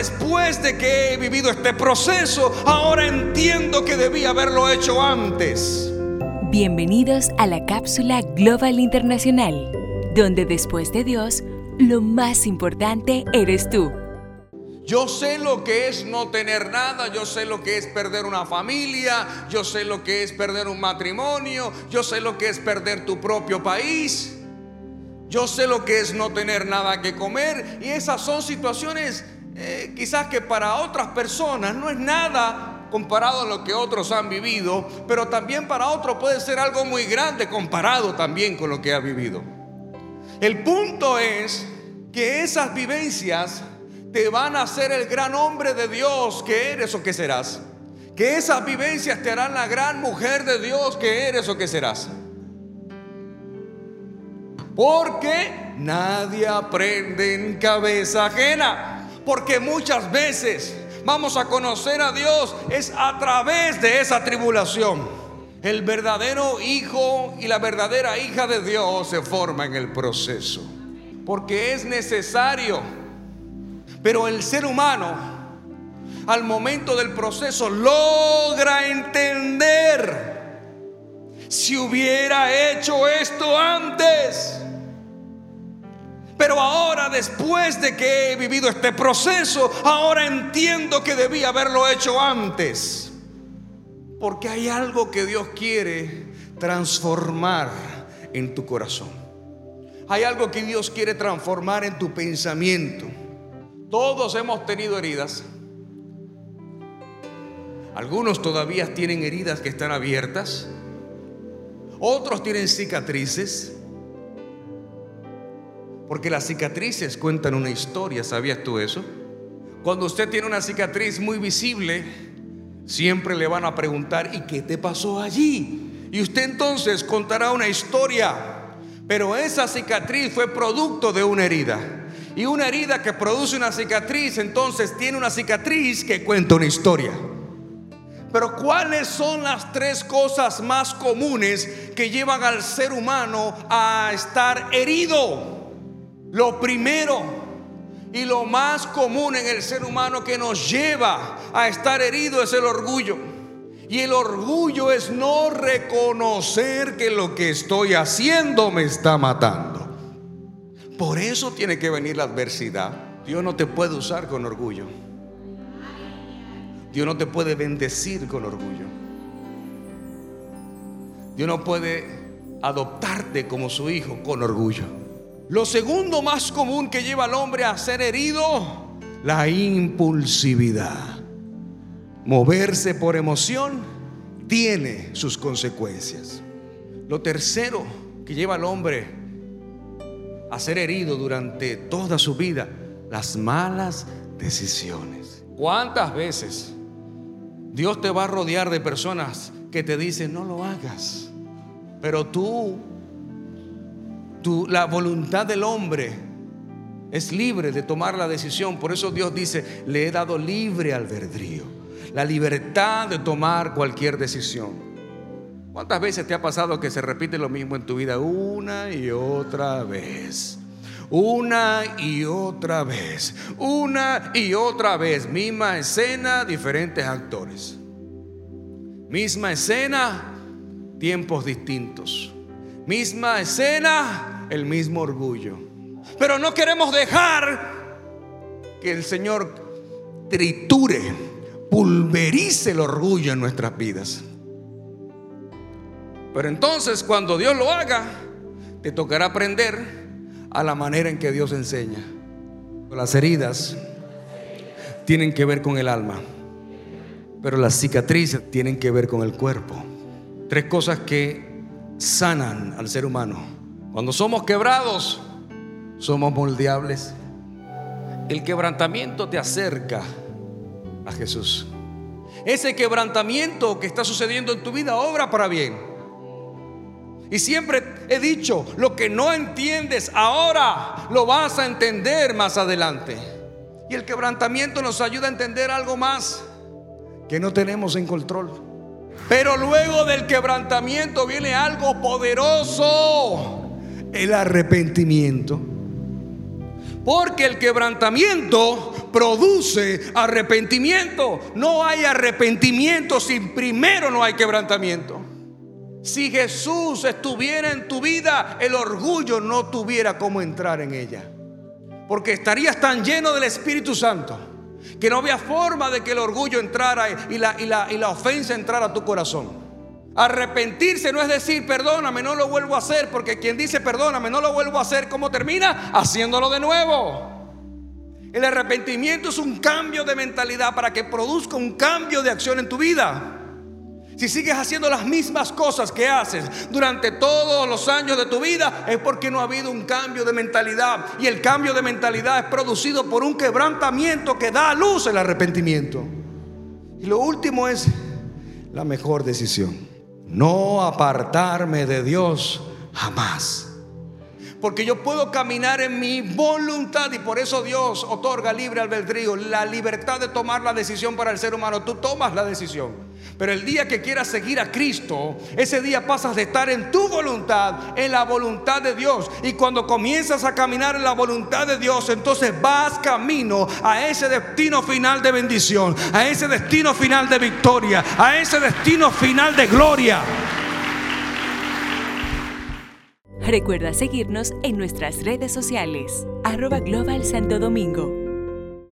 después de que he vivido este proceso, ahora entiendo que debía haberlo hecho antes. Bienvenidos a la cápsula Global Internacional, donde después de Dios, lo más importante eres tú. Yo sé lo que es no tener nada, yo sé lo que es perder una familia, yo sé lo que es perder un matrimonio, yo sé lo que es perder tu propio país, yo sé lo que es no tener nada que comer y esas son situaciones eh, quizás que para otras personas no es nada comparado a lo que otros han vivido, pero también para otros puede ser algo muy grande comparado también con lo que ha vivido. El punto es que esas vivencias te van a hacer el gran hombre de Dios que eres o que serás. Que esas vivencias te harán la gran mujer de Dios que eres o que serás. Porque nadie aprende en cabeza ajena. Porque muchas veces vamos a conocer a Dios es a través de esa tribulación. El verdadero hijo y la verdadera hija de Dios se forma en el proceso. Porque es necesario pero el ser humano, al momento del proceso, logra entender. Si hubiera hecho esto antes. Pero ahora, después de que he vivido este proceso, ahora entiendo que debía haberlo hecho antes. Porque hay algo que Dios quiere transformar en tu corazón. Hay algo que Dios quiere transformar en tu pensamiento. Todos hemos tenido heridas. Algunos todavía tienen heridas que están abiertas. Otros tienen cicatrices. Porque las cicatrices cuentan una historia, ¿sabías tú eso? Cuando usted tiene una cicatriz muy visible, siempre le van a preguntar, ¿y qué te pasó allí? Y usted entonces contará una historia, pero esa cicatriz fue producto de una herida. Y una herida que produce una cicatriz, entonces tiene una cicatriz que cuenta una historia. Pero ¿cuáles son las tres cosas más comunes que llevan al ser humano a estar herido? Lo primero y lo más común en el ser humano que nos lleva a estar herido es el orgullo. Y el orgullo es no reconocer que lo que estoy haciendo me está matando. Por eso tiene que venir la adversidad. Dios no te puede usar con orgullo. Dios no te puede bendecir con orgullo. Dios no puede adoptarte como su hijo con orgullo. Lo segundo más común que lleva al hombre a ser herido, la impulsividad. Moverse por emoción tiene sus consecuencias. Lo tercero que lleva al hombre a ser herido durante toda su vida las malas decisiones. ¿Cuántas veces Dios te va a rodear de personas que te dicen no lo hagas? Pero tú, la voluntad del hombre es libre de tomar la decisión. Por eso Dios dice, le he dado libre albedrío, la libertad de tomar cualquier decisión. ¿Cuántas veces te ha pasado que se repite lo mismo en tu vida una y otra vez? Una y otra vez, una y otra vez, misma escena, diferentes actores. Misma escena, tiempos distintos. Misma escena, el mismo orgullo. Pero no queremos dejar que el Señor triture, pulverice el orgullo en nuestras vidas. Pero entonces cuando Dios lo haga, te tocará aprender a la manera en que Dios enseña. Las heridas tienen que ver con el alma, pero las cicatrices tienen que ver con el cuerpo. Tres cosas que sanan al ser humano. Cuando somos quebrados, somos moldeables. El quebrantamiento te acerca a Jesús. Ese quebrantamiento que está sucediendo en tu vida obra para bien. Y siempre he dicho, lo que no entiendes ahora, lo vas a entender más adelante. Y el quebrantamiento nos ayuda a entender algo más que no tenemos en control. Pero luego del quebrantamiento viene algo poderoso, el arrepentimiento. Porque el quebrantamiento produce arrepentimiento. No hay arrepentimiento si primero no hay quebrantamiento. Si Jesús estuviera en tu vida, el orgullo no tuviera cómo entrar en ella. Porque estarías tan lleno del Espíritu Santo que no había forma de que el orgullo entrara y la, y la, ofensa entrara a tu corazón. Arrepentirse no es decir, perdóname, no lo vuelvo a hacer, porque quien dice, perdóname, no lo vuelvo a hacer, ¿cómo termina? Haciéndolo de nuevo. El arrepentimiento es un cambio de mentalidad para que produzca un cambio de acción en tu vida. Si sigues haciendo las mismas cosas que haces durante todos los años de tu vida, es porque no ha habido un cambio de mentalidad. Y el cambio de mentalidad es producido por un quebrantamiento que da a luz el arrepentimiento. Y lo último es la mejor decisión no apartarme de Dios jamás. Porque yo puedo caminar en mi voluntad y por eso Dios otorga libre albedrío, la libertad de tomar la decisión para el ser humano. Tú tomas la decisión. Pero el día que quieras seguir a Cristo, ese día pasas de estar en tu voluntad, en la voluntad de Dios. Y cuando comienzas a caminar en la voluntad de Dios, entonces vas camino a ese destino final de bendición, a ese destino final de victoria, a ese destino final de gloria. Recuerda seguirnos en nuestras redes sociales, arroba Global Santo Domingo